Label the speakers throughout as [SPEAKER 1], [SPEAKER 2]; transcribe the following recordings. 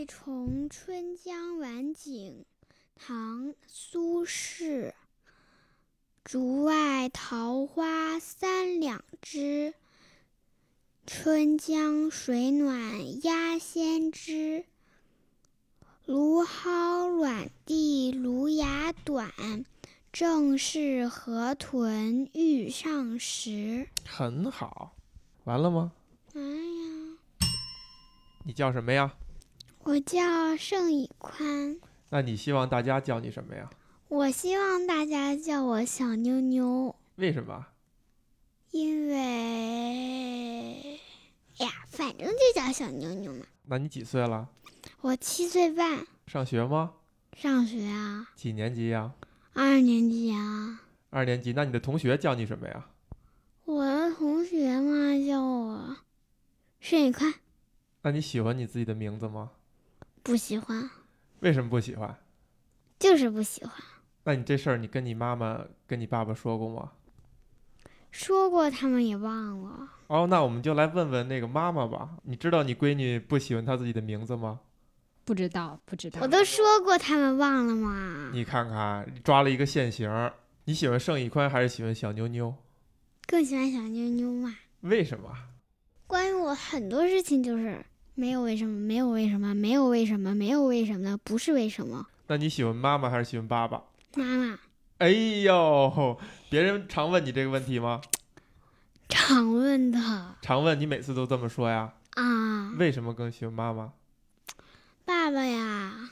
[SPEAKER 1] 惠崇春江晚景，唐·苏轼。竹外桃花三两枝，春江水暖鸭先知。芦蒿软地芦芽短，正是河豚欲上时。
[SPEAKER 2] 很好，完了吗？
[SPEAKER 1] 哎呀，
[SPEAKER 2] 你叫什么呀？
[SPEAKER 1] 我叫盛以宽，
[SPEAKER 2] 那你希望大家叫你什么呀？
[SPEAKER 1] 我希望大家叫我小妞妞，
[SPEAKER 2] 为什么？
[SPEAKER 1] 因为，哎呀，反正就叫小妞妞嘛。
[SPEAKER 2] 那你几岁了？
[SPEAKER 1] 我七岁半，
[SPEAKER 2] 上学吗？
[SPEAKER 1] 上学啊，
[SPEAKER 2] 几年级呀？
[SPEAKER 1] 二年级啊。
[SPEAKER 2] 二年级。那你的同学叫你什么呀？
[SPEAKER 1] 我的同学嘛叫我盛以宽，
[SPEAKER 2] 那你喜欢你自己的名字吗？
[SPEAKER 1] 不喜欢，
[SPEAKER 2] 为什么不喜欢？
[SPEAKER 1] 就是不喜欢。
[SPEAKER 2] 那你这事儿你跟你妈妈、跟你爸爸说过吗？
[SPEAKER 1] 说过，他们也忘了。
[SPEAKER 2] 哦，那我们就来问问那个妈妈吧。你知道你闺女不喜欢她自己的名字吗？
[SPEAKER 3] 不知道，不知道。
[SPEAKER 1] 我都说过，他们忘了吗？
[SPEAKER 2] 你看看，抓了一个现行。你喜欢盛一宽还是喜欢小妞妞？
[SPEAKER 1] 更喜欢小妞妞嘛？
[SPEAKER 2] 为什么？
[SPEAKER 1] 关于我很多事情就是没有为什么，没有为什么，没有为什么，没有为什么的，不是为什么。
[SPEAKER 2] 那你喜欢妈妈还是喜欢爸爸？
[SPEAKER 1] 妈妈，
[SPEAKER 2] 哎呦，别人常问你这个问题吗？
[SPEAKER 1] 常问的
[SPEAKER 2] 常问，你每次都这么说呀？
[SPEAKER 1] 啊，
[SPEAKER 2] 为什么更喜欢妈妈？
[SPEAKER 1] 爸爸呀，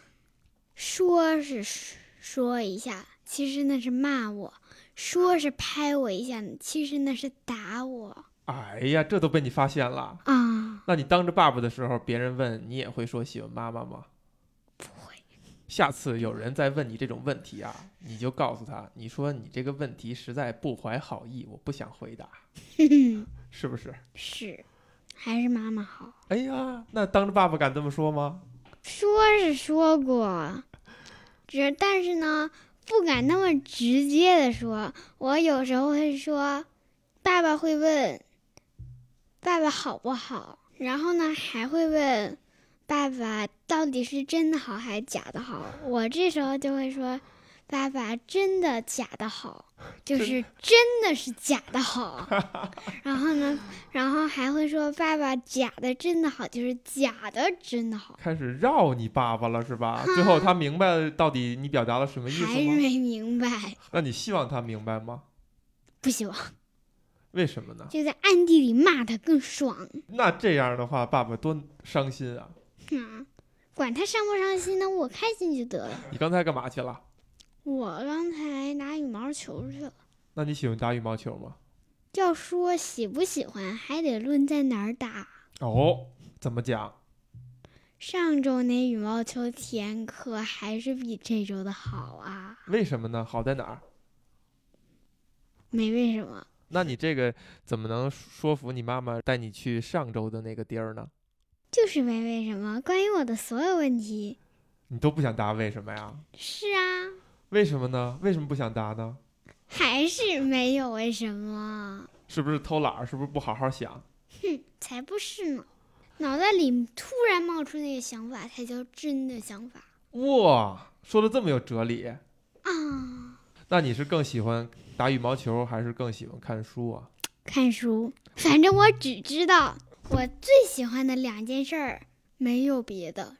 [SPEAKER 1] 说是说一下，其实那是骂我；说是拍我一下，其实那是打我
[SPEAKER 2] 哎呀，这都被你发现了。
[SPEAKER 1] 啊。
[SPEAKER 2] 那你当着爸爸的时候，别人问你也会说喜欢妈妈吗？
[SPEAKER 1] 不会，
[SPEAKER 2] 下次有人再问你这种问题啊，你就告诉他，你说你这个问题实在不怀好意，我不想回答，是不是？
[SPEAKER 1] 是，还是妈妈好。
[SPEAKER 2] 哎呀，那当着爸爸敢这么说吗？
[SPEAKER 1] 说是说过，只但是呢，不敢那么直接的说。我有时候会说，爸爸会问，爸爸好不好？然后呢，还会问，爸爸到底是真的好还是假的好？我这时候就会说，爸爸真的假的好，就是真的是假的好。然后呢，然后还会说，爸爸假的真的好，就是假的真的好。
[SPEAKER 2] 开始绕你爸爸了是吧？最后他明白到底你表达了什么意思吗？
[SPEAKER 1] 还是没明白，
[SPEAKER 2] 那你希望他明白吗？
[SPEAKER 1] 不希望，
[SPEAKER 2] 为什么呢？
[SPEAKER 1] 就在暗地里骂他更爽。
[SPEAKER 2] 那这样的话，爸爸多伤心啊！
[SPEAKER 1] 嗯，管他伤不伤心呢，我开心就得了。
[SPEAKER 2] 你刚才干嘛去了？
[SPEAKER 1] 我刚才打羽毛球去了。
[SPEAKER 2] 那你喜欢打羽毛球吗？
[SPEAKER 1] 要说喜不喜欢，还得论在哪儿打。
[SPEAKER 2] 哦，怎么讲？
[SPEAKER 1] 上周那羽毛球体验课还是比这周的好啊。
[SPEAKER 2] 为什么呢？好在哪儿？
[SPEAKER 1] 没为什么，
[SPEAKER 2] 那你这个怎么能说服你妈妈带你去上周的那个地儿呢？
[SPEAKER 1] 就是没为什么。关于我的所有问题，
[SPEAKER 2] 你都不想答，为什么呀？
[SPEAKER 1] 是啊，
[SPEAKER 2] 为什么呢？为什么不想答呢？
[SPEAKER 1] 还是没有为什么。
[SPEAKER 2] 是不是偷懒儿？是不是不好好想？
[SPEAKER 1] 哼，才不是呢！脑袋里突然冒出那个想法，才叫真的想法
[SPEAKER 2] 哇，说的这么有哲理。
[SPEAKER 1] 啊！
[SPEAKER 2] 那你是更喜欢打羽毛球，还是更喜欢看书啊？
[SPEAKER 1] 看书，反正我只知道我最喜欢的两件事儿，没有别的。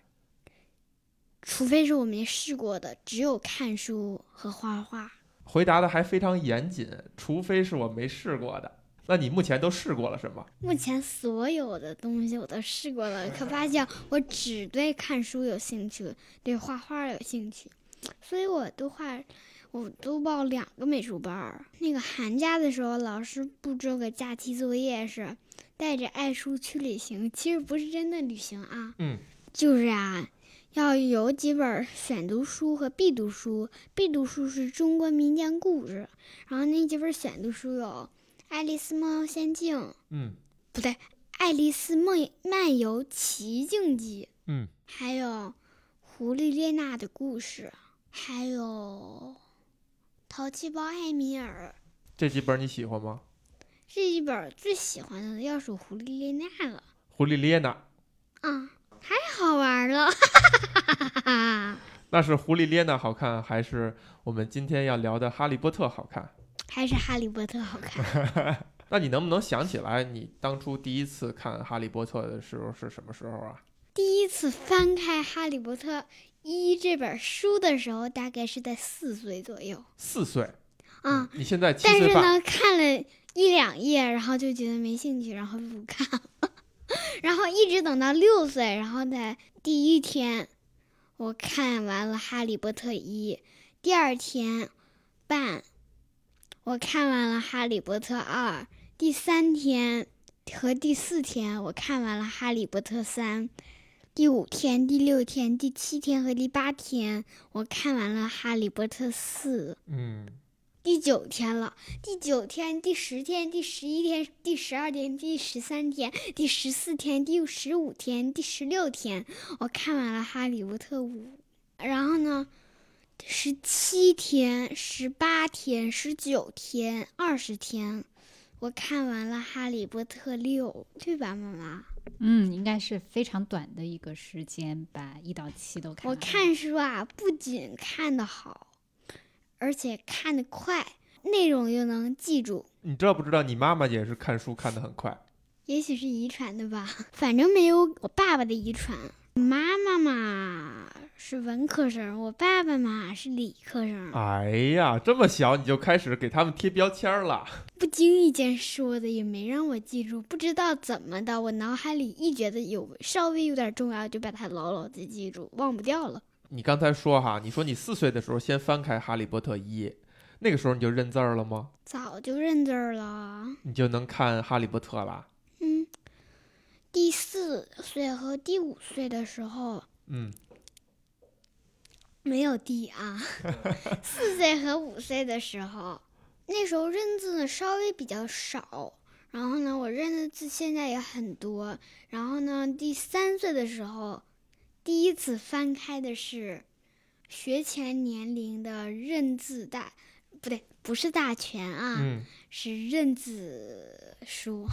[SPEAKER 1] 除非是我没试过的，只有看书和画画。
[SPEAKER 2] 回答的还非常严谨，除非是我没试过的。那你目前都试过了什么？
[SPEAKER 1] 目前所有的东西我都试过了，可发现我只对看书有兴趣，对画画有兴趣，所以我都画，我都报两个美术班儿。那个寒假的时候，老师布置个假期作业是带着爱书去旅行，其实不是真的旅行啊，
[SPEAKER 2] 嗯，
[SPEAKER 1] 就是啊。要有几本选读书和必读书，必读书是中国民间故事，然后那几本选读书有《爱丽丝梦游仙境》，
[SPEAKER 2] 嗯
[SPEAKER 1] 不对，《爱丽丝梦漫游奇境记》，
[SPEAKER 2] 嗯，
[SPEAKER 1] 还有《狐狸列娜的故事》，还有《淘气包艾米尔》。
[SPEAKER 2] 这几本你喜欢吗？
[SPEAKER 1] 这几本最喜欢的要数《狐狸列娜》了
[SPEAKER 2] 狐狸列娜，
[SPEAKER 1] 啊，太好玩了！
[SPEAKER 2] 那是狐狸列娜好看，还是我们今天要聊的《哈利波特》好看？
[SPEAKER 1] 还是哈利波特好看。
[SPEAKER 2] 那你能不能想起来，你当初第一次看《哈利波特》的时候是什么时候啊？
[SPEAKER 1] 第一次翻开《哈利波特一》这本书的时候，大概是在四岁左右
[SPEAKER 2] 四岁。
[SPEAKER 1] 啊。
[SPEAKER 2] 你现在七岁半。
[SPEAKER 1] 但是呢，看了一两页，然后就觉得没兴趣，然后不看了。然后一直等到六岁，然后在第一天，我看完了《哈利波特一》，第二天半，我看完了《哈利波特二》，第三天和第四天，我看完了《哈利波特三》。第五天、第六天、第七天和第八天，我看完了《哈利波特四》。
[SPEAKER 2] 嗯。
[SPEAKER 1] 第九天了，第九天、第十天、第十一天、第十二天、第十三天、第十四天、第十五天、第十六天，我看完了《哈利波特五》。然后呢，十七天、十八天、十九天、二十天，我看完了《哈利波特六》，对吧，妈妈？
[SPEAKER 3] 嗯，应该是非常短的一个时间，把一到七都看。
[SPEAKER 1] 我看书啊，不仅看得好，而且看得快，内容又能记住。
[SPEAKER 2] 你知道不知道？你妈妈也是看书看得很快。
[SPEAKER 1] 也许是遗传的吧，反正没有我爸爸的遗传。妈妈嘛是文科生，我爸爸嘛是理科生。
[SPEAKER 2] 哎呀，这么小你就开始给他们贴标签了。
[SPEAKER 1] 不经意间说的，也没让我记住。不知道怎么的，我脑海里一觉得有稍微有点重要，就把它牢牢的记住，忘不掉了。
[SPEAKER 2] 你刚才说哈，你说你四岁的时候先翻开《哈利波特一》，那个时候你就认字儿了吗？
[SPEAKER 1] 早就认字儿了。
[SPEAKER 2] 你就能看《哈利波特》了？
[SPEAKER 1] 嗯。第四岁和第五岁的时候，
[SPEAKER 2] 嗯，
[SPEAKER 1] 没有第啊。四岁和五岁的时候，那时候认字呢稍微比较少，然后呢，我认的字现在也很多。然后呢，第三岁的时候，第一次翻开的是学前年龄的认字大，不对，不是大全啊，是认字书。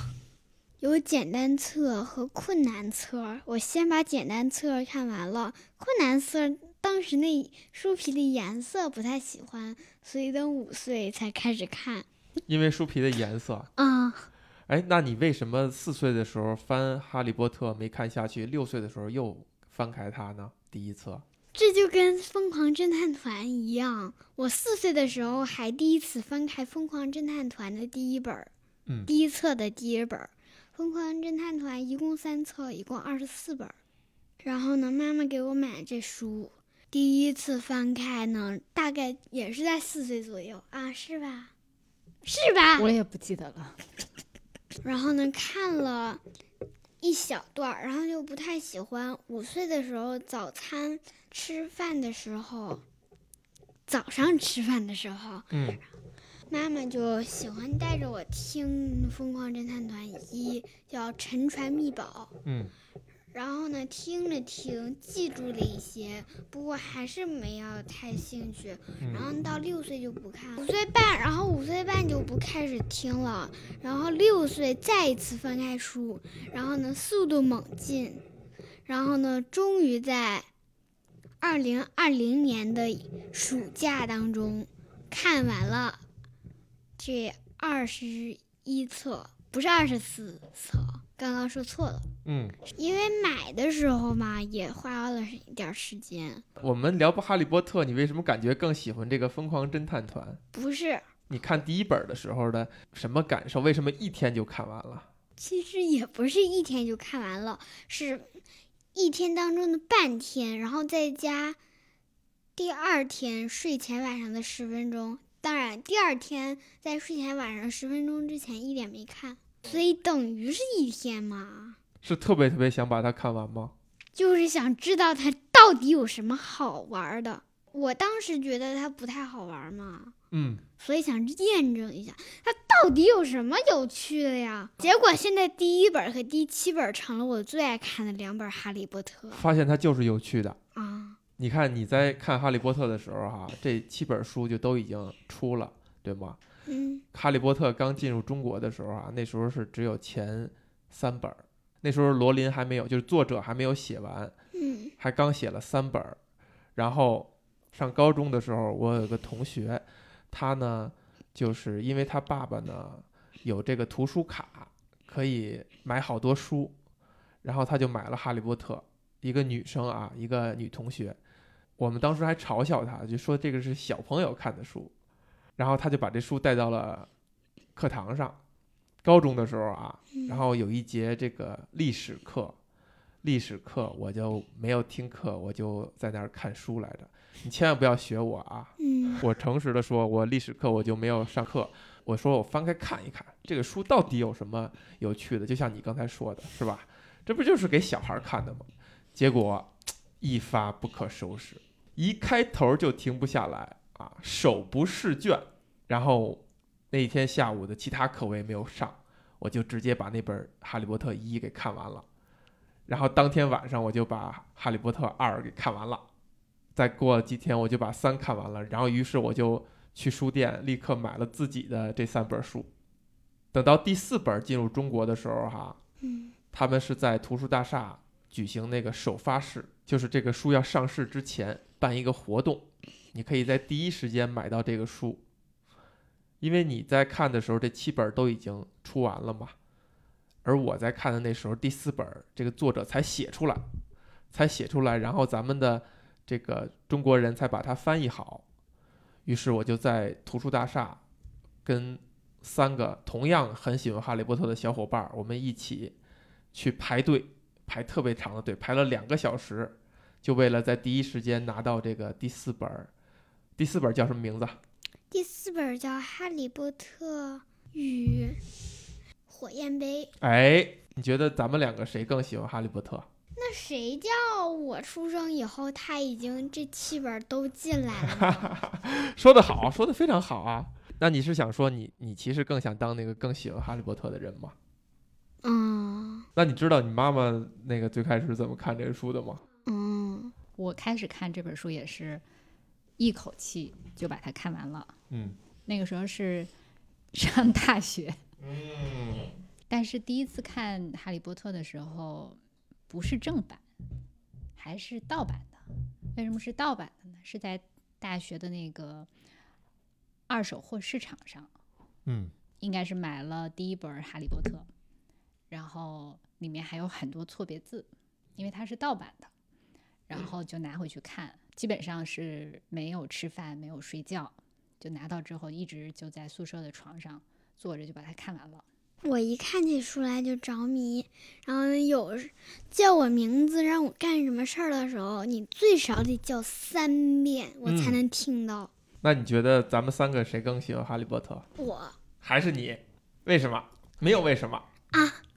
[SPEAKER 1] 有简单册和困难册，我先把简单册看完了。困难册当时那书皮的颜色不太喜欢，所以等五岁才开始看。
[SPEAKER 2] 因为书皮的颜色
[SPEAKER 1] 啊？
[SPEAKER 2] 哎，那你为什么四岁的时候翻《哈利波特》没看下去，六岁的时候又翻开它呢？第一册？
[SPEAKER 1] 这就跟《疯狂侦探团》一样，我四岁的时候还第一次翻开《疯狂侦探团》的第一本，
[SPEAKER 2] 嗯，
[SPEAKER 1] 第一册的第一本。疯狂侦探团一共三册，一共二十四本。然后呢，妈妈给我买这书，第一次翻开呢，大概也是在四岁左右啊，是吧？是吧？
[SPEAKER 3] 我也不记得了。
[SPEAKER 1] 然后呢，看了一小段，然后就不太喜欢。五岁的时候，早餐吃饭的时候，早上吃饭的时候，
[SPEAKER 2] 嗯。
[SPEAKER 1] 妈妈就喜欢带着我听《疯狂侦探团一》，叫《沉船秘宝》。
[SPEAKER 2] 嗯，
[SPEAKER 1] 然后呢，听着听，记住了一些，不过还是没有太兴趣。然后到六岁就不看，五岁半，然后五岁半就不开始听了。然后六岁再一次翻开书，然后呢，速度猛进，然后呢，终于在二零二零年的暑假当中看完了。这二十一册不是二十四册，刚刚说错了。
[SPEAKER 2] 嗯，
[SPEAKER 1] 因为买的时候嘛，也花了一点时间。
[SPEAKER 2] 我们聊《哈利波特》，你为什么感觉更喜欢这个《疯狂侦探团》？
[SPEAKER 1] 不是，
[SPEAKER 2] 你看第一本的时候的什么感受？为什么一天就看完了？
[SPEAKER 1] 其实也不是一天就看完了，是一天当中的半天，然后再加第二天睡前晚上的十分钟。当然，第二天在睡前晚上十分钟之前一点没看，所以等于是一天嘛。
[SPEAKER 2] 是特别特别想把它看完吗？
[SPEAKER 1] 就是想知道它到底有什么好玩的。我当时觉得它不太好玩嘛，
[SPEAKER 2] 嗯，
[SPEAKER 1] 所以想验证一下它到底有什么有趣的呀。结果现在第一本和第七本成了我最爱看的两本《哈利波特》，
[SPEAKER 2] 发现它就是有趣的
[SPEAKER 1] 啊。
[SPEAKER 2] 你看你在看《哈利波特》的时候，哈，这七本书就都已经出了，对吗？
[SPEAKER 1] 嗯。
[SPEAKER 2] 哈利波特刚进入中国的时候啊，那时候是只有前三本，那时候罗琳还没有，就是作者还没有写完，
[SPEAKER 1] 嗯，
[SPEAKER 2] 还刚写了三本，然后上高中的时候，我有个同学，他呢，就是因为他爸爸呢有这个图书卡，可以买好多书，然后他就买了《哈利波特》。一个女生啊，一个女同学，我们当时还嘲笑她，就说这个是小朋友看的书，然后她就把这书带到了课堂上。高中的时候啊，然后有一节这个历史课，历史课我就没有听课，我就在那儿看书来着。你千万不要学我啊！
[SPEAKER 1] 嗯
[SPEAKER 2] 我诚实的说，我历史课我就没有上课。我说我翻开看一看，这个书到底有什么有趣的？就像你刚才说的，是吧？这不就是给小孩看的吗？结果一发不可收拾，一开头就停不下来啊，手不释卷。然后那一天下午的其他课我也没有上，我就直接把那本《哈利波特一》给看完了。然后当天晚上我就把《哈利波特二》给看完了。再过几天我就把三看完了，然后于是我就去书店立刻买了自己的这三本书。等到第四本进入中国的时候，哈，
[SPEAKER 1] 嗯
[SPEAKER 2] 他们是在图书大厦举行那个首发式，就是这个书要上市之前办一个活动，你可以在第一时间买到这个书，因为你在看的时候这七本都已经出完了嘛，而我在看的那时候第四本这个作者才写出来，才写出来，然后咱们的这个中国人才把它翻译好，于是我就在图书大厦跟三个同样很喜欢哈利波特的小伙伴，我们一起去排队，排特别长的队，排了两个小时，就为了在第一时间拿到这个第四本儿。第四本叫什么名字？
[SPEAKER 1] 第四本叫《哈利波特与火焰杯》。
[SPEAKER 2] 哎，你觉得咱们两个谁更喜欢哈利波特？
[SPEAKER 1] 那谁叫我出生以后他已经这七本都进来了？
[SPEAKER 2] 说的好，说的非常好啊。那你是想说你你其实更想当那个更喜欢哈利波特的人吗？
[SPEAKER 1] 嗯
[SPEAKER 2] 那你知道你妈妈那个最开始是怎么看这个书的吗？
[SPEAKER 1] 嗯
[SPEAKER 3] 我开始看这本书也是一口气就把它看完了。
[SPEAKER 2] 嗯
[SPEAKER 3] 那个时候是 上大学，
[SPEAKER 2] 嗯
[SPEAKER 3] 但是第一次看《哈利波特》的时候，不是正版，还是盗版的。为什么是盗版的呢？是在大学的那个二手货市场上，
[SPEAKER 2] 嗯
[SPEAKER 3] 应该是买了第一本《哈利波特》，然后里面还有很多错别字，因为它是盗版的，然后就拿回去看，基本上是没有吃饭，没有睡觉，就拿到之后一直就在宿舍的床上坐着就把它看完了。
[SPEAKER 1] 我一看起书来就着迷，然后有叫我名字让我干什么事儿的时候，你最少得叫三遍，我才
[SPEAKER 2] 嗯
[SPEAKER 1] 能听到。
[SPEAKER 2] 那你觉得咱们三个谁更喜欢哈利波特？
[SPEAKER 1] 我
[SPEAKER 2] 还是你？为什么？没有为什么。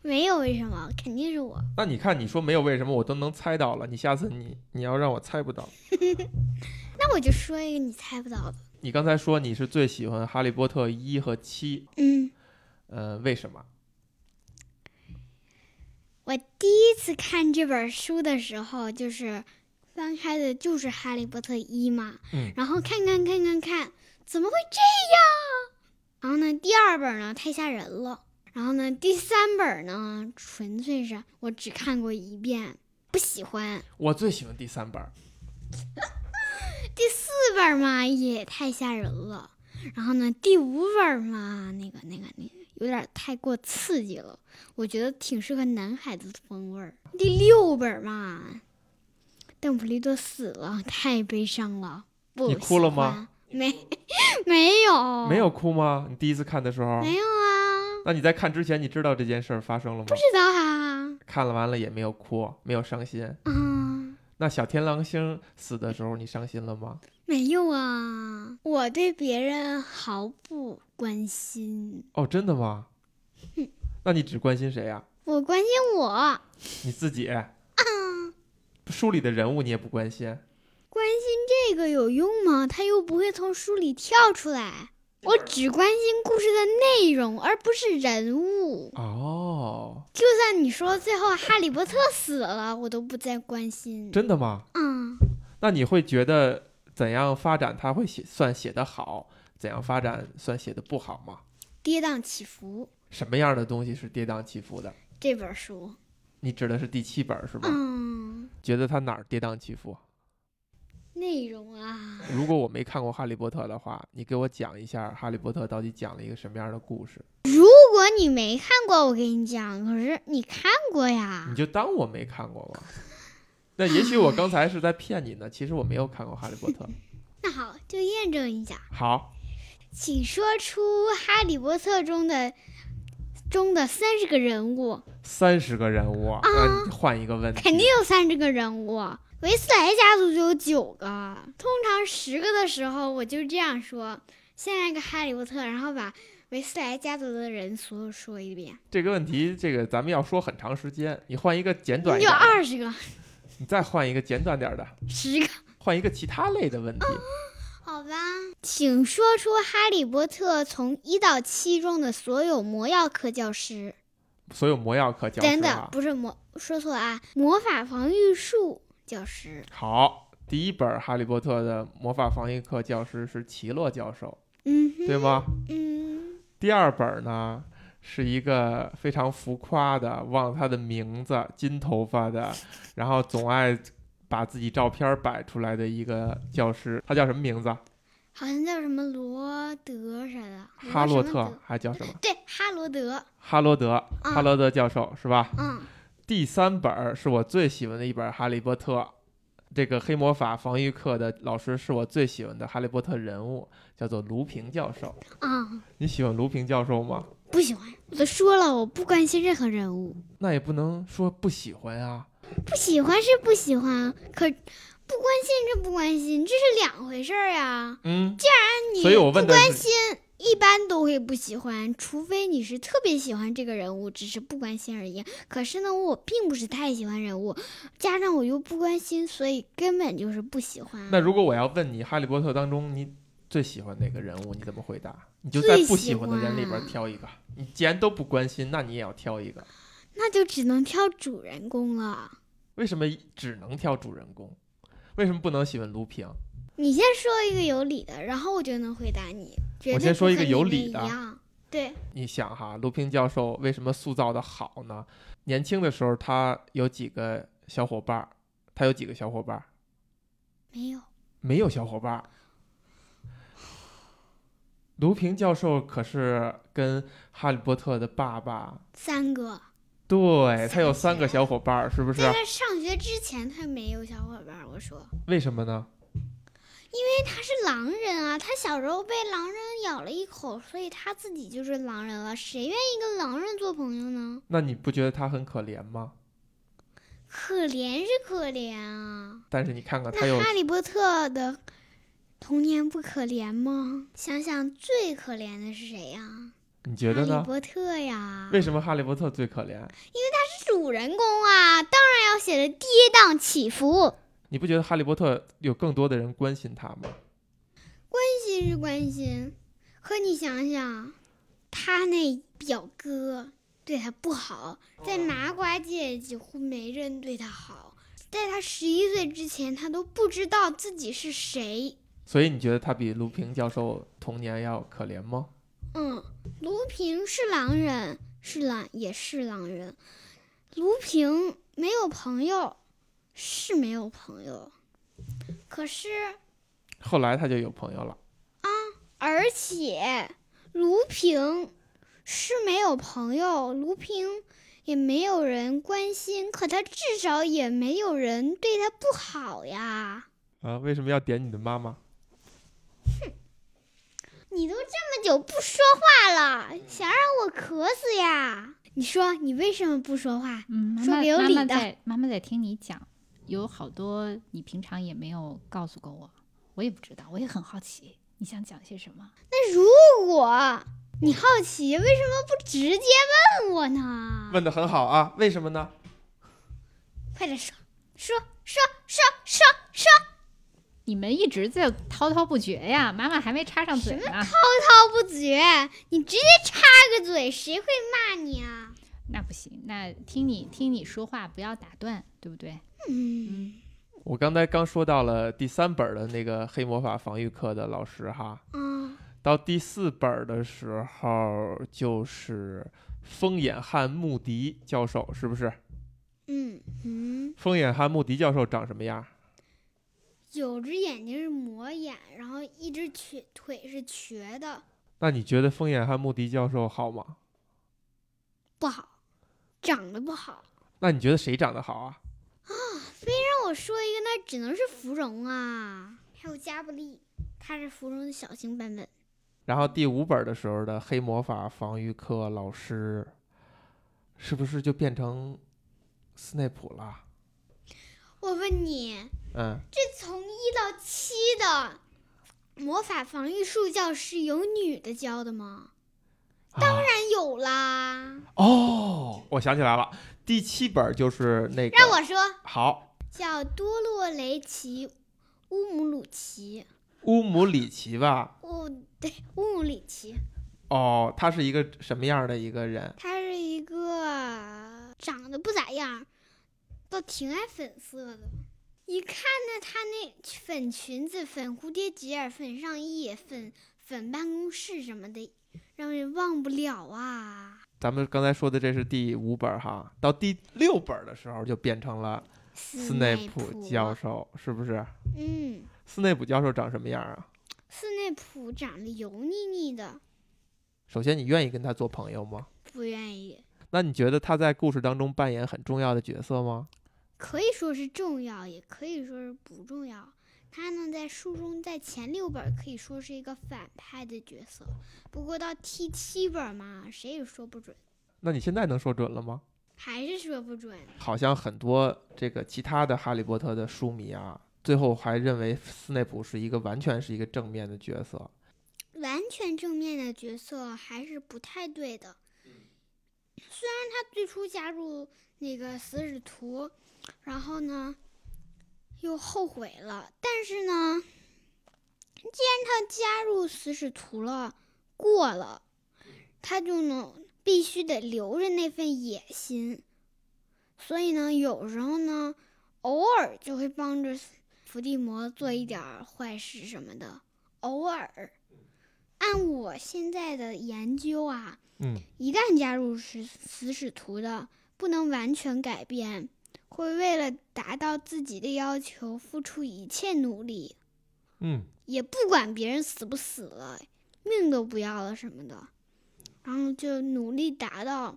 [SPEAKER 1] 没有为什么，肯定是我。
[SPEAKER 2] 那你看，你说没有为什么，我都能猜到了。你下次你你要让我猜不到，
[SPEAKER 1] 那我就说一个你猜不到的。
[SPEAKER 2] 你刚才说你是最喜欢哈利波特一和七，
[SPEAKER 1] 嗯，
[SPEAKER 2] 呃，为什么？
[SPEAKER 1] 我第一次看这本书的时候，就是翻开的就是《哈利波特一》嘛，
[SPEAKER 2] 嗯
[SPEAKER 1] 然后看看看看看，怎么会这样？然后呢，第二本呢太吓人了，然后呢，第三本呢纯粹是我只看过一遍，不喜欢。
[SPEAKER 2] 我最喜欢第三本儿。
[SPEAKER 1] 第四本嘛也太吓人了，然后呢，第五本嘛那个那个那个有点太过刺激了，我觉得挺适合男孩子的风味儿。第六本嘛，邓布利多死了，太悲伤了，不
[SPEAKER 2] 你哭了吗？
[SPEAKER 1] 没，没有，
[SPEAKER 2] 没有哭吗？你第一次看的时候？
[SPEAKER 1] 没有啊，
[SPEAKER 2] 那你在看之前，你知道这件事儿发生了吗
[SPEAKER 1] 不？知道啊，
[SPEAKER 2] 看了完了也没有哭，没有伤心。
[SPEAKER 1] 嗯，
[SPEAKER 2] 那小天狼星死的时候，你伤心了吗？
[SPEAKER 1] 没有啊，我对别人毫不关心，
[SPEAKER 2] 哦，真的吗？那你只关心谁呀、
[SPEAKER 1] 我关心我。
[SPEAKER 2] 你自己。啊书里的人物你也不关心，
[SPEAKER 1] 关心这个有用吗？他又不会从书里跳出来。我只关心故事的内容，而不是人物。
[SPEAKER 2] 哦，
[SPEAKER 1] 就算你说最后哈利波特死了，我都不再关心。
[SPEAKER 2] 真的吗？
[SPEAKER 1] 嗯，
[SPEAKER 2] 那你会觉得怎样发展他会写算写得好，怎样发展算写的不好吗？
[SPEAKER 1] 跌宕起伏
[SPEAKER 2] 什么样的东西是跌宕起伏的？
[SPEAKER 1] 这本书，
[SPEAKER 2] 你指的是第七本是吗？
[SPEAKER 1] 嗯，
[SPEAKER 2] 觉得它哪儿跌宕起伏？
[SPEAKER 1] 内容啊？
[SPEAKER 2] 如果我没看过《哈利波特》的话，你给我讲一下《哈利波特》到底讲了一个什么样的故事？
[SPEAKER 1] 如果你没看过，我给你讲。可是你看过呀
[SPEAKER 2] 你？就当我没看过吧。那也许我刚才是在骗你呢，其实我没有看过《哈利波特》。
[SPEAKER 1] 那好，就验证一下。
[SPEAKER 2] 好，
[SPEAKER 1] 请说出《哈利波特》中的中的三十个人物，
[SPEAKER 2] 三十个人物，那你换一个问题。
[SPEAKER 1] 啊肯定有三十个人物。维斯莱家族就有九个，通常十个的时候，我就这样说：先来个哈利波特，然后把维斯莱家族的人所有说一遍，
[SPEAKER 2] 这个问题，这个咱们要说很长时间。你换一个简短一点的，
[SPEAKER 1] 二十个，
[SPEAKER 2] 你再换一个简短点的，
[SPEAKER 1] 十个。
[SPEAKER 2] 换一个其他类的问题。
[SPEAKER 1] 好吧，请说出《哈利波特》从一到七中的所有魔药课教师。
[SPEAKER 2] 所有魔药课教师
[SPEAKER 1] 真的
[SPEAKER 2] 啊。
[SPEAKER 1] 不是魔，说错了啊，魔法防御术教师。
[SPEAKER 2] 好，第一本《哈利波特》的魔法防御课教师是奇洛教授，
[SPEAKER 1] 嗯，
[SPEAKER 2] 对吗？
[SPEAKER 1] 嗯，
[SPEAKER 2] 第二本呢是一个非常浮夸的，忘了他的名字，金头发的，然后总爱把自己照片摆出来的一个教师，他叫什么名字？
[SPEAKER 1] 好像叫什么罗德啥的。
[SPEAKER 2] 哈洛特还叫什么？
[SPEAKER 1] 对，哈罗德。
[SPEAKER 2] 哈罗德，哈罗德教授是吧？
[SPEAKER 1] 嗯，
[SPEAKER 2] 第三本儿是我最喜欢的一本《哈利波特》，这个黑魔法防御课的老师是我最喜欢的哈利波特人物，叫做卢平教授。
[SPEAKER 1] 啊，
[SPEAKER 2] 你喜欢卢平教授吗？
[SPEAKER 1] 不喜欢。我都说了，我不关心任何人物。
[SPEAKER 2] 那也不能说不喜欢啊。
[SPEAKER 1] 不喜欢是不喜欢，可不关心是不关心，这是两回事儿呀。
[SPEAKER 2] 嗯，
[SPEAKER 1] 你
[SPEAKER 2] 所以我问的是，
[SPEAKER 1] 不关心，一般都会不喜欢，除非你是特别喜欢这个人物，只是不关心而已。可是呢，我并不是太喜欢人物，加上我又不关心，所以根本就是不喜欢。
[SPEAKER 2] 那如果我要问你《哈利波特》当中你最喜欢哪个人物，你怎么回答？你就在不喜欢的人里边挑一个。你既然都不关心，那你也要挑一个。
[SPEAKER 1] 那就只能挑主人公了。
[SPEAKER 2] 为什么只能挑主人公？为什么不能喜欢卢平？
[SPEAKER 1] 你先说一个有理的，然后我就能回答你。
[SPEAKER 2] 我先说一个有理的。
[SPEAKER 1] 对，
[SPEAKER 2] 你想哈，卢平教授为什么塑造的好呢？年轻的时候他有几个小伙伴儿？他有几个小伙伴儿？
[SPEAKER 1] 没有。
[SPEAKER 2] 没有小伙伴儿。卢平教授可是跟哈利波特的爸爸，
[SPEAKER 1] 三个，
[SPEAKER 2] 对他有三个小伙伴儿，是不是？
[SPEAKER 1] 在他上学之前，他没有小伙伴儿。我说，
[SPEAKER 2] 为什么呢？
[SPEAKER 1] 因为他是狼人啊，他小时候被狼人咬了一口，所以他自己就是狼人了。谁愿意跟狼人做朋友呢？
[SPEAKER 2] 那你不觉得他很可怜吗？
[SPEAKER 1] 可怜是可怜啊，
[SPEAKER 2] 但是你看看他有
[SPEAKER 1] 哈利波特的童年不可怜吗？想想最可怜的是谁呀、
[SPEAKER 2] 你觉得呢？
[SPEAKER 1] 哈利波特呀，
[SPEAKER 2] 为什么哈利波特最可怜？
[SPEAKER 1] 因为他是主人公啊，当然要写的跌宕起伏。
[SPEAKER 2] 你不觉得哈利波特有更多的人关心他吗？
[SPEAKER 1] 关心是关心，可你想想，他那表哥对他不好，在麻瓜界几乎没人对他好。在他十一岁之前，他都不知道自己是谁。
[SPEAKER 2] 所以你觉得他比卢平教授童年要可怜吗？
[SPEAKER 1] 嗯，卢平是狼人，是狼也是狼人。卢平没有朋友，是没有朋友，可是
[SPEAKER 2] 后来他就有朋友了啊。
[SPEAKER 1] 而且卢平是没有朋友，卢平也没有人关心，可他至少也没有人对他不好呀。
[SPEAKER 2] 啊，为什么要点你的妈妈？
[SPEAKER 1] 哼你都这么久不说话了，想让我渴死呀？你说你为什么不说话？
[SPEAKER 3] 嗯，妈
[SPEAKER 1] 说有理的
[SPEAKER 3] 在妈妈在听你讲，有好多你平常也没有告诉过我，我也不知道，我也很好奇，你想讲些什么？
[SPEAKER 1] 那如果你好奇，为什么不直接问我呢？
[SPEAKER 2] 问的很好啊，为什么呢？
[SPEAKER 1] 快点说，说说说说说，
[SPEAKER 3] 你们一直在滔滔不绝呀，妈妈还没插上嘴呢。
[SPEAKER 1] 滔滔不绝，你直接插个嘴，谁会骂你啊？
[SPEAKER 3] 那不行，那听你听你说话不要打断，对不对？
[SPEAKER 1] 嗯
[SPEAKER 2] 我刚才刚说到了第三本的那个黑魔法防御课的老师哈，
[SPEAKER 1] 嗯，
[SPEAKER 2] 到第四本的时候就是风眼汉穆迪教授，是不是？
[SPEAKER 1] 嗯嗯，
[SPEAKER 2] 风眼汉穆迪教授长什么样？
[SPEAKER 1] 有只眼睛是魔眼，然后一只瘸腿是瘸的，
[SPEAKER 2] 那你觉得风眼汉穆迪教授好吗？
[SPEAKER 1] 不好，长得不好。
[SPEAKER 2] 那你觉得谁长得好啊？
[SPEAKER 1] 啊，非让我说一个，那只能是芙蓉啊，还有加布利，他是芙蓉的小型版本。
[SPEAKER 2] 然后第五本的时候的黑魔法防御课老师，是不是就变成斯内普了？
[SPEAKER 1] 我问你，
[SPEAKER 2] 嗯，
[SPEAKER 1] 这从一到七的魔法防御术教师有女的教的吗？当
[SPEAKER 2] 啊
[SPEAKER 1] 然有啦。
[SPEAKER 2] 哦，我想起来了，第七本就是那个。
[SPEAKER 1] 让我说，
[SPEAKER 2] 好，
[SPEAKER 1] 叫多洛雷奇乌姆鲁奇。
[SPEAKER 2] 乌姆里奇吧？
[SPEAKER 1] 哦，对，乌姆里奇，
[SPEAKER 2] 哦，他是一个什么样的一个人？
[SPEAKER 1] 他是一个长得不咋样，倒挺爱粉色的。一看呢，他那粉裙子、粉蝴蝶结、粉上衣、粉粉办公室什么的，让人忘不了啊。
[SPEAKER 2] 咱们刚才说的这是第五本哈，到第六本的时候就变成了斯内
[SPEAKER 1] 内
[SPEAKER 2] 普教授，是不是？
[SPEAKER 1] 嗯，
[SPEAKER 2] 斯内普教授长什么样啊？
[SPEAKER 1] 斯内普长得油腻腻的，
[SPEAKER 2] 首先，你愿意跟他做朋友吗？
[SPEAKER 1] 不愿意。
[SPEAKER 2] 那你觉得他在故事当中扮演很重要的角色吗？
[SPEAKER 1] 可以说是重要，也可以说是不重要。他呢，在书中在前六本可以说是一个反派的角色，不过到第七本嘛，谁也说不准，
[SPEAKER 2] 那你现在能说准了吗？
[SPEAKER 1] 还是说不准。
[SPEAKER 2] 好像很多这个其他的哈利波特的书迷啊，最后还认为斯内普是一个完全是一个正面的角色。
[SPEAKER 1] 完全正面的角色还是不太对的。虽然他最初加入那个死使徒，然后呢又后悔了，但是呢，既然他加入死使徒了，过了，他就能必须得留着那份野心。所以呢，有时候呢，偶尔就会帮着伏地魔做一点儿坏事什么的，偶尔。按我现在的研究啊，
[SPEAKER 2] 嗯，
[SPEAKER 1] 一旦加入是死使徒的，不能完全改变，会为了达到自己的要求付出一切努力，
[SPEAKER 2] 嗯，
[SPEAKER 1] 也不管别人死不死了，命都不要了什么的，然后就努力达到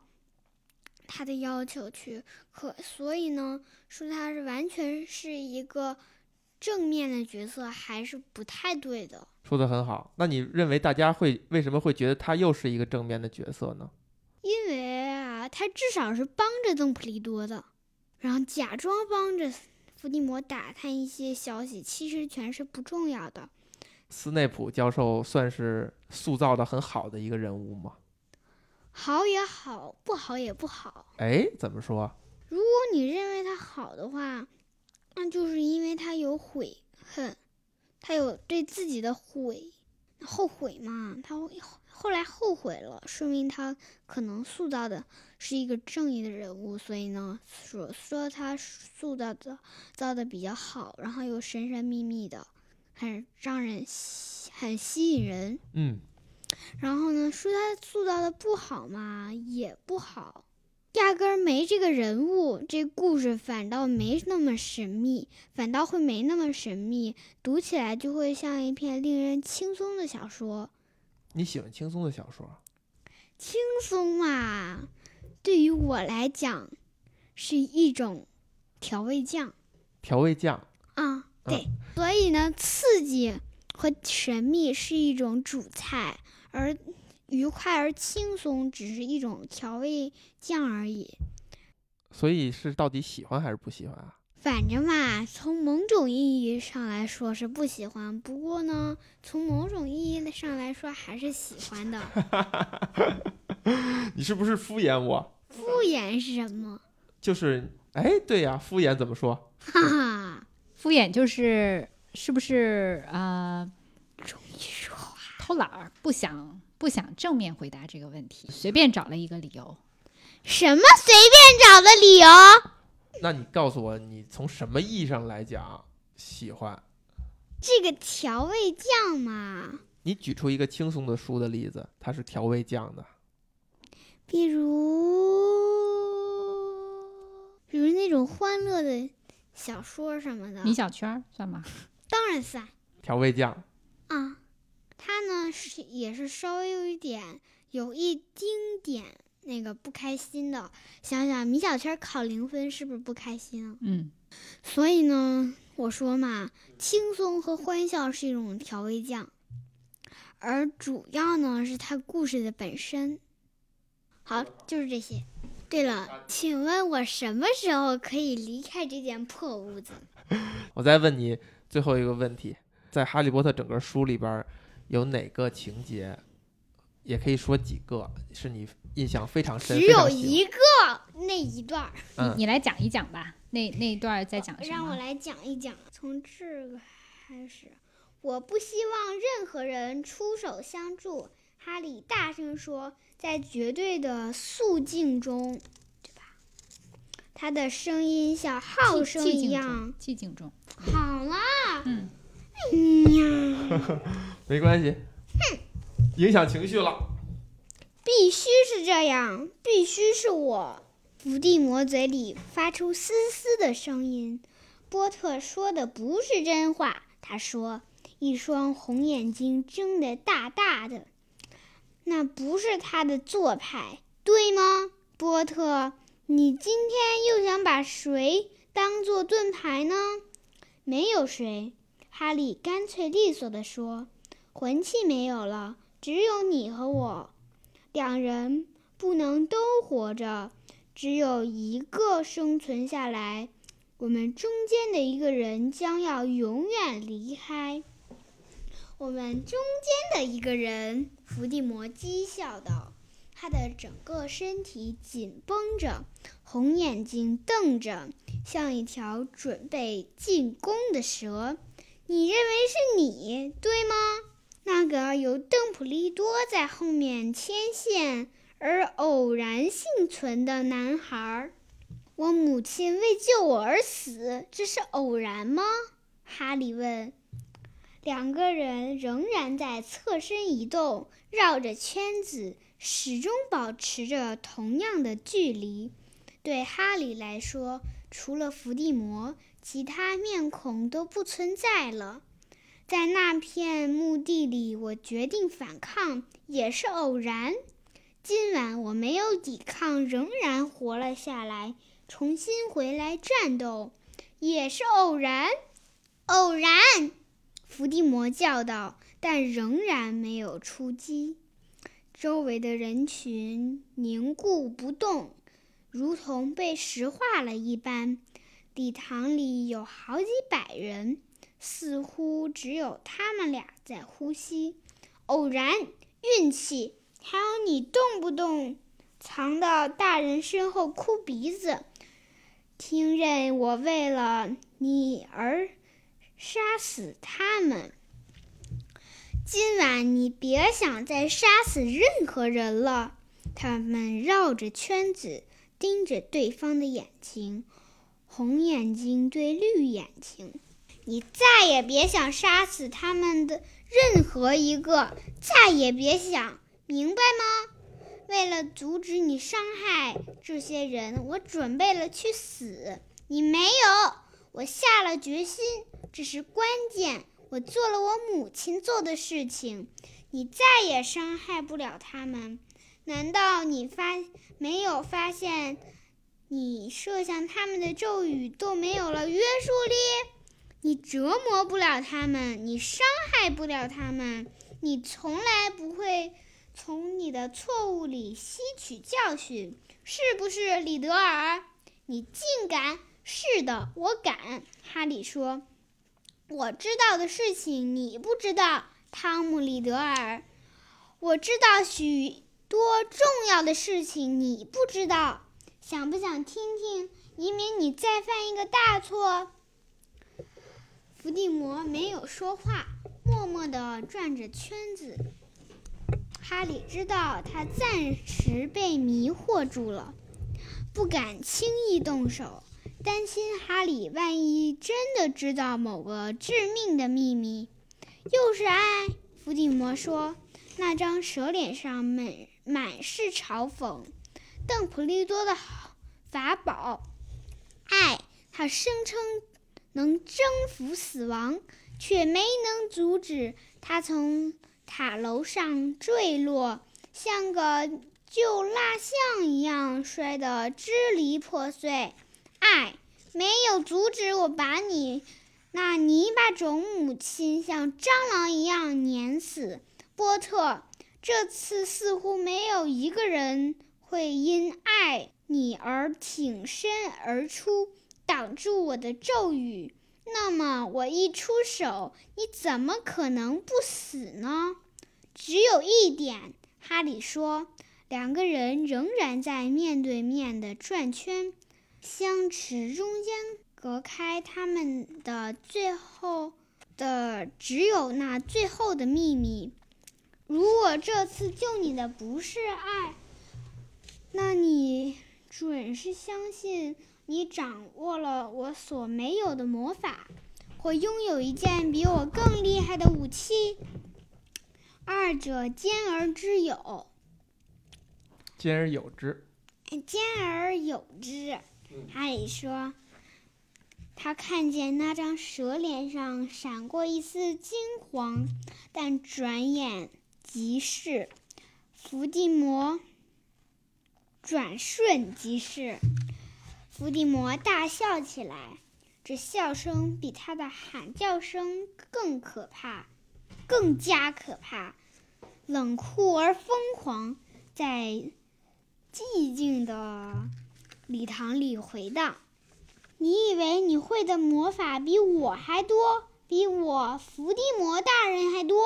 [SPEAKER 1] 他的要求去。可所以呢，说他是完全是一个正面的角色，还是不太对的。
[SPEAKER 2] 说的很好。那你认为大家会为什么会觉得他又是一个正面的角色呢？
[SPEAKER 1] 因为啊，他至少是帮着邓普利多的，然后假装帮着伏地魔打探一些消息，其实全是不重要的。
[SPEAKER 2] 斯内普教授算是塑造的很好的一个人物吗？
[SPEAKER 1] 好也好，不好也不好。
[SPEAKER 2] 哎，怎么说？
[SPEAKER 1] 如果你认为他好的话，那就是因为他有悔恨，他有对自己的悔后悔嘛，他会后来后悔了，说明他可能塑造的是一个正义的人物，所以呢，说说他塑造的造的比较好，然后又神神秘秘的，很让人吸很吸引人。
[SPEAKER 2] 嗯，
[SPEAKER 1] 然后呢，说他塑造的不好嘛，也不好，压根儿没这个人物，这故事反倒没那么神秘，反倒会没那么神秘，读起来就会像一篇令人轻松的小说。
[SPEAKER 2] 你喜欢轻松的小说？
[SPEAKER 1] 轻松嘛，对于我来讲，是一种调味酱
[SPEAKER 2] 调味酱。
[SPEAKER 1] 啊，对，所以呢，刺激和神秘是一种主菜，而愉快而轻松只是一种调味酱而已。
[SPEAKER 2] 所以是到底喜欢还是不喜欢啊？
[SPEAKER 1] 反正嘛，从某种意义上来说是不喜欢，不过呢，从某种意义上来说还是喜欢的。
[SPEAKER 2] 你是不是敷衍我？
[SPEAKER 1] 敷衍是什么？
[SPEAKER 2] 就是，哎，对呀，敷衍怎么说？
[SPEAKER 1] 哈哈，
[SPEAKER 3] 敷衍就是是不是呃
[SPEAKER 1] 终于说话，
[SPEAKER 3] 偷懒儿，不想不想正面回答这个问题，随便找了一个理由。
[SPEAKER 1] 什么随便找的理由？
[SPEAKER 2] 那你告诉我，你从什么意义上来讲喜欢？
[SPEAKER 1] 这个调味酱嘛，
[SPEAKER 2] 你举出一个轻松的书的例子，它是调味酱的。
[SPEAKER 1] 比如，比如那种欢乐的小说什么的。
[SPEAKER 3] 米小圈儿算吗？
[SPEAKER 1] 当然算
[SPEAKER 2] 调味酱。
[SPEAKER 1] 啊。它呢是也是稍微有一点，有一丁点那个不开心的。想想米小圈考零分是不是不开心啊？
[SPEAKER 3] 嗯，
[SPEAKER 1] 所以呢，我说嘛，轻松和欢笑是一种调味酱，而主要呢是它故事的本身。好，就是这些。对了，请问我什么时候可以离开这间破屋子？
[SPEAKER 2] 我再问你最后一个问题，在《哈利波特》整个书里边儿，有哪个情节，也可以说几个，是你印象非常深？
[SPEAKER 1] 只有一个那一段儿，
[SPEAKER 2] 嗯
[SPEAKER 3] 你你来讲一讲吧，那那一段儿在讲什么？
[SPEAKER 1] 让我来讲一讲。从这个开始，我不希望任何人出手相助。哈利大声说，在绝对的肃静中，对吧？他的声音像号声一样。，
[SPEAKER 3] 寂静中，
[SPEAKER 1] 好啦，
[SPEAKER 3] 嗯，
[SPEAKER 1] 哎呀，
[SPEAKER 2] 没关系，影响情绪了。
[SPEAKER 1] 必须是这样，必须是我。伏地魔嘴里发出嘶嘶的声音。波特说的不是真话，他说，一双红眼睛睁得大大的，那不是他的做派，对吗？波特，你今天又想把谁当做盾牌呢？没有谁，哈利干脆利索地说，魂器没有了，只有你和我。两人不能都活着，只有一个生存下来。我们中间的一个人将要永远离开。我们中间的一个人，伏地魔讥笑道，他的整个身体紧绷着，红眼睛瞪着，像一条准备进攻的蛇。你认为是你，对吗？那个有邓普利多在后面牵线而偶然幸存的男孩。我母亲为救我而死，这是偶然吗？哈利问。两个人仍然在侧身移动，绕着圈子，始终保持着同样的距离。对哈利来说，除了伏地魔，其他面孔都不存在了。在那片墓地里，我决定反抗，也是偶然。今晚我没有抵抗，仍然活了下来，重新回来战斗，也是偶然。偶然，伏地魔叫道，但仍然没有出击。周围的人群凝固不动，如同被石化了一般。礼堂里有好几百人。似乎只有他们俩在呼吸。偶然，运气，还有你动不动藏到大人身后哭鼻子。听任我为了你而杀死他们。今晚你别想再杀死任何人了。他们绕着圈子盯着对方的眼睛，红眼睛对绿眼睛。你再也别想杀死他们的任何一个，再也别想，明白吗？为了阻止你伤害这些人，我准备了去死。你没有，我下了决心，这是关键。我做了我母亲做的事情，你再也伤害不了他们。难道你发没有发现，你射向他们的咒语都没有了约束力？你折磨不了他们，你伤害不了他们，你从来不会从你的错误里吸取教训，是不是，李德尔？你竟敢！是的，我敢。哈利说：“我知道的事情你不知道，汤姆·里德尔。我知道许多重要的事情你不知道，想不想听听？以免你再犯一个大错。”伏地魔没有说话，默默地转着圈子。哈利知道他暂时被迷惑住了，不敢轻易动手，担心哈利万一真的知道某个致命的秘密。又是爱，伏地魔说，那张蛇脸上满满是嘲讽。邓普利多的法宝，爱，他声称。能征服死亡，却没能阻止他从塔楼上坠落，像个旧蜡像一样摔得支离破碎。爱没有阻止我把你那泥巴种母亲像蟑螂一样碾死，波特。这次似乎没有一个人会因爱你而挺身而出，挡住我的咒语。那么我一出手，你怎么可能不死呢？只有一点，哈利说。两个人仍然在面对面的转圈，相持中间隔开他们的最后的只有那最后的秘密。如果这次救你的不是爱，那你准是相信你掌握了我所没有的魔法，或拥有一件比我更厉害的武器。二者兼而之有，
[SPEAKER 2] 兼而有之。
[SPEAKER 1] 兼而有之。哈利说：“他看见那张蛇脸上闪过一丝金黄，但转眼。”即逝伏地魔，转瞬即逝。伏地魔大笑起来，这笑声比他的喊叫声更可怕，更加可怕，冷酷而疯狂，在寂静的礼堂里回荡。你以为你会的魔法比我还多，比我伏地魔大人还多？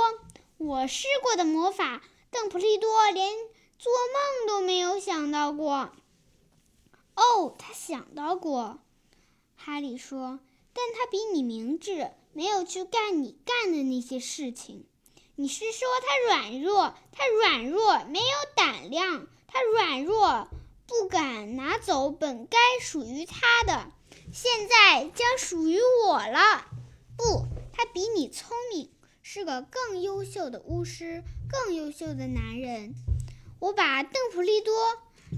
[SPEAKER 1] 我试过的魔法，邓普利多连做梦都没有想到过。哦，他想到过，哈利说，但他比你明智，没有去干你干的那些事情。你是说他软弱？他软弱，没有胆量。他软弱，不敢拿走本该属于他的，现在将属于我了。不，他比你聪明。是个更优秀的巫师，更优秀的男人。我把邓普利多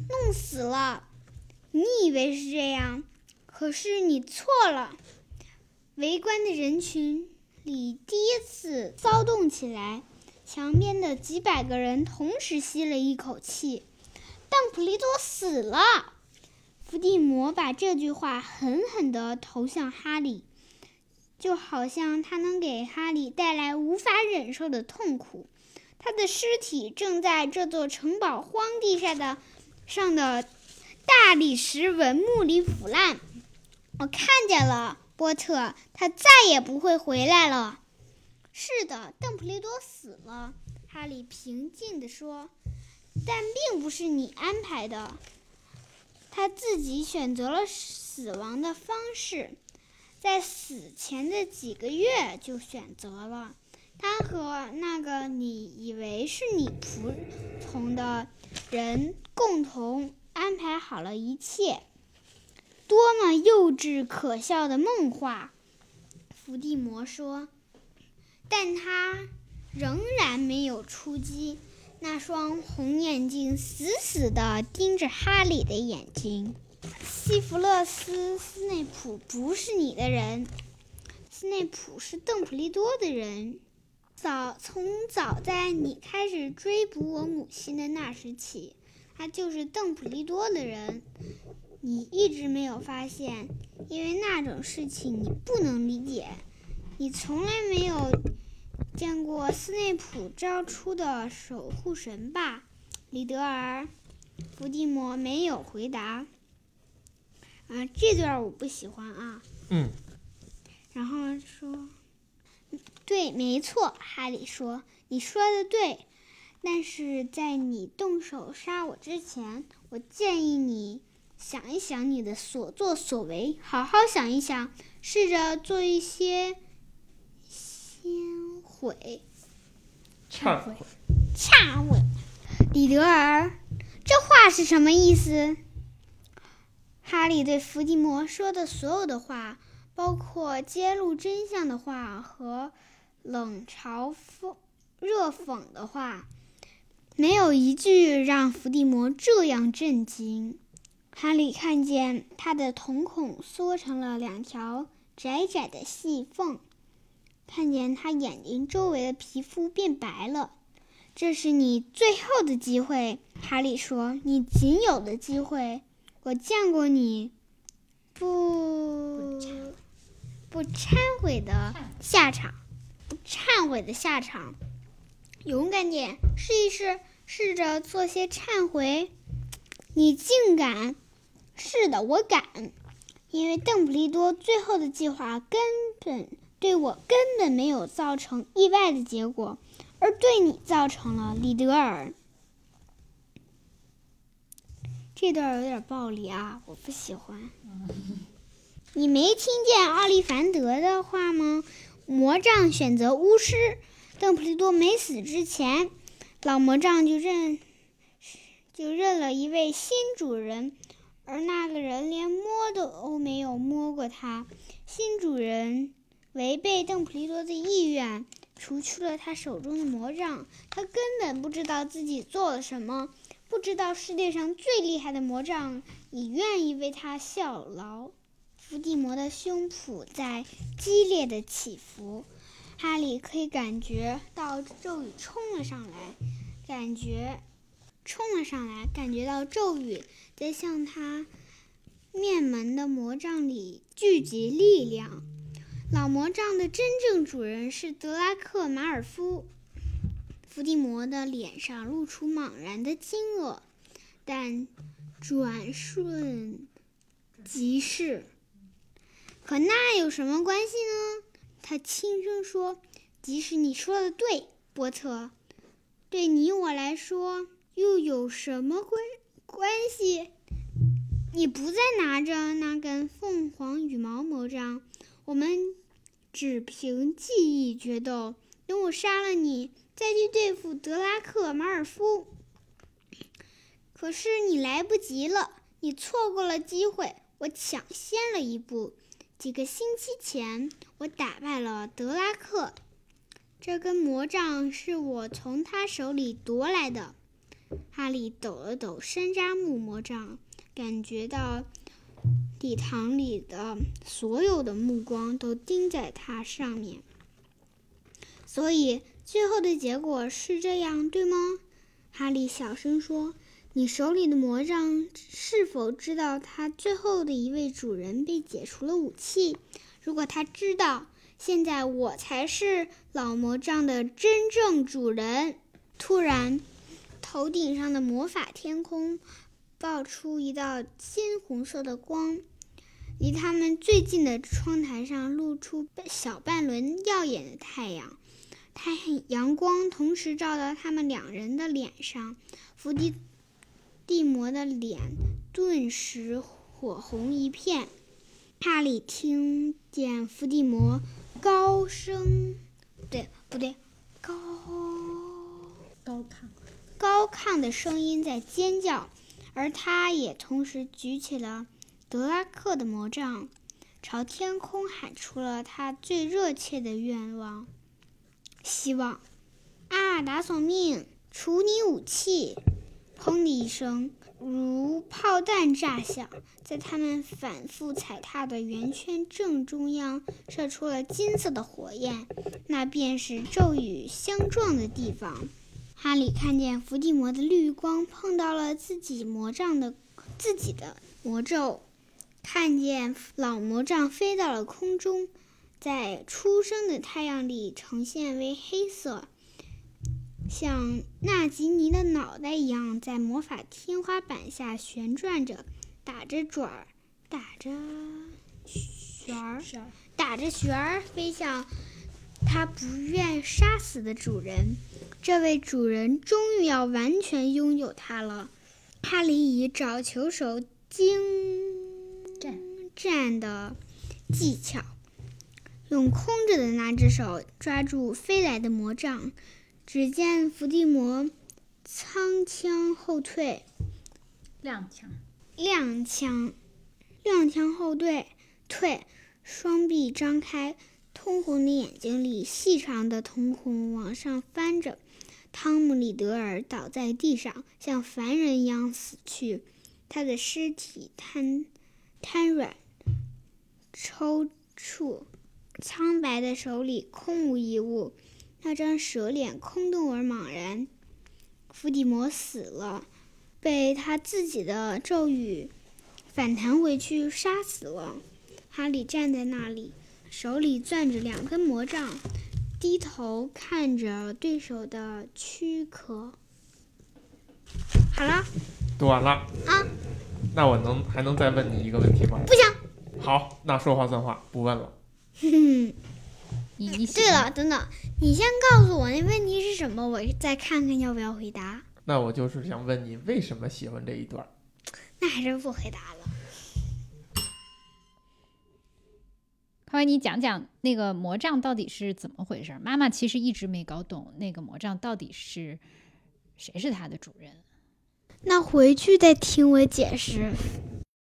[SPEAKER 1] 弄死了，你以为是这样？可是你错了。围观的人群里第一次骚动起来，墙边的几百个人同时吸了一口气。邓普利多死了。伏地魔把这句话狠狠地投向哈利。就好像他能给哈利带来无法忍受的痛苦。他的尸体正在这座城堡荒地上的上的大理石纹木里腐烂。我看见了，波特，他再也不会回来了。是的，邓普利多死了。哈利平静地说：“但并不是你安排的，他自己选择了死亡的方式。”在死前的几个月就选择了他和那个你以为是你仆从的人共同安排好了一切，多么幼稚可笑的梦话！伏地魔说，但他仍然没有出击，那双红眼睛死死地盯着哈利的眼睛。西弗勒斯·斯内普不是你的人，斯内普是邓普利多的人。早从早在你开始追捕我母亲的那时起，他就是邓普利多的人。你一直没有发现，因为那种事情你不能理解。你从来没有见过斯内普招出的守护神吧，李德尔？伏地魔没有回答。啊，这段我不喜欢啊。
[SPEAKER 2] 嗯。
[SPEAKER 1] 然后说，对，没错，哈利说，你说的对。但是在你动手杀我之前，我建议你想一想你的所作所为，好好想一想，试着做一些先悔、
[SPEAKER 2] 忏悔、
[SPEAKER 1] 忏悔。李德尔，这话是什么意思？哈利对伏地魔说的所有的话，包括揭露真相的话和冷嘲讽、热讽的话，没有一句让伏地魔这样震惊。哈利看见他的瞳孔缩成了两条窄窄的细缝，看见他眼睛周围的皮肤变白了。这是你最后的机会，哈利说，你仅有的机会。我见过你不不忏悔的下场，不忏悔的下场。勇敢点，试一试，试着做些忏悔。你竟敢！是的，我敢，因为邓布利多最后的计划根本对我根本没有造成意外的结果，而对你造成了，李德尔。这段有点暴力啊，我不喜欢。你没听见奥利凡德的话吗？魔杖选择巫师。邓布利多没死之前，老魔杖就认就认了一位新主人，而那个人连摸都没有摸过他。新主人违背邓布利多的意愿，除去了他手中的魔杖。他根本不知道自己做了什么。不知道世界上最厉害的魔杖已愿意为他效劳。伏地魔的胸脯在激烈的起伏，哈利可以感觉到咒语冲了上来，感觉冲了上来，感觉到咒语在向他面门的魔杖里聚集力量。老魔杖的真正主人是德拉克马尔夫。伏地魔的脸上露出茫然的惊愕，但转瞬即逝。可那有什么关系呢？他轻声说：“即使你说的对，波特，对你我来说又有什么关关系？你不再拿着那根凤凰羽毛魔杖，我们只凭记忆决斗。等我杀了你。”再去对付德拉克马尔夫，可是你来不及了，你错过了机会，我抢先了一步。几个星期前，我打败了德拉克，这根魔杖是我从他手里夺来的。哈利抖了抖山楂木魔杖，感觉到礼堂里的所有的目光都盯在他上面，所以。最后的结果是这样，对吗？哈利小声说：“你手里的魔杖是否知道他最后的一位主人被解除了武器？如果他知道，现在我才是老魔杖的真正主人。”突然，头顶上的魔法天空爆出一道鲜红色的光，离他们最近的窗台上露出小半轮耀眼的太阳。太阳光同时照到他们两人的脸上，伏地地魔的脸顿时火红一片。哈利听见伏地魔高声，对不对？高
[SPEAKER 3] 高亢
[SPEAKER 1] 高亢的声音在尖叫，而他也同时举起了德拉克的魔杖，朝天空喊出了他最热切的愿望。希望，啊！达索命，除你武器！砰的一声，如炮弹炸响，在他们反复踩踏的圆圈正中央射出了金色的火焰，那便是咒语相撞的地方。哈利看见伏地魔的绿光碰到了自己魔杖的自己的魔咒，看见老魔杖飞到了空中。在初升的太阳里呈现为黑色，像纳吉尼的脑袋一样，在魔法天花板下旋转着，打着转儿，打着旋儿，打着旋儿飞向他不愿杀死的主人。这位主人终于要完全拥有它了。哈利以找球手精
[SPEAKER 3] 湛
[SPEAKER 1] 战的技巧。用空着的那只手抓住飞来的魔杖，只见伏地魔仓腔后退，
[SPEAKER 3] 踉跄，
[SPEAKER 1] 踉跄，踉跄后退，退，双臂张开，通红的眼睛里细长的瞳孔往上翻着。汤姆·里德尔倒在地上，像凡人一样死去，他的尸体瘫瘫软，抽。搐，苍白的手里空无一物，那张蛇脸空洞而茫然。伏地魔死了，被他自己的咒语反弹回去杀死了。哈利站在那里，手里攥着两根魔杖，低头看着对手的躯壳。好了，
[SPEAKER 2] 读完了
[SPEAKER 1] 啊。
[SPEAKER 2] 那我能还能再问你一个问题吗？
[SPEAKER 1] 不行。
[SPEAKER 2] 好，那说话算话，不问了。
[SPEAKER 1] 哼 哼。
[SPEAKER 3] 你你
[SPEAKER 1] 对了，等等，你先告诉我那问题是什么，我再看看要不要回答。
[SPEAKER 2] 那我就是想问你，为什么喜欢这一段？
[SPEAKER 1] 那还是不回答了。
[SPEAKER 3] 快为你讲讲那个魔杖到底是怎么回事？妈妈其实一直没搞懂那个魔杖到底是谁是它的主人。
[SPEAKER 1] 那回去再听我解释。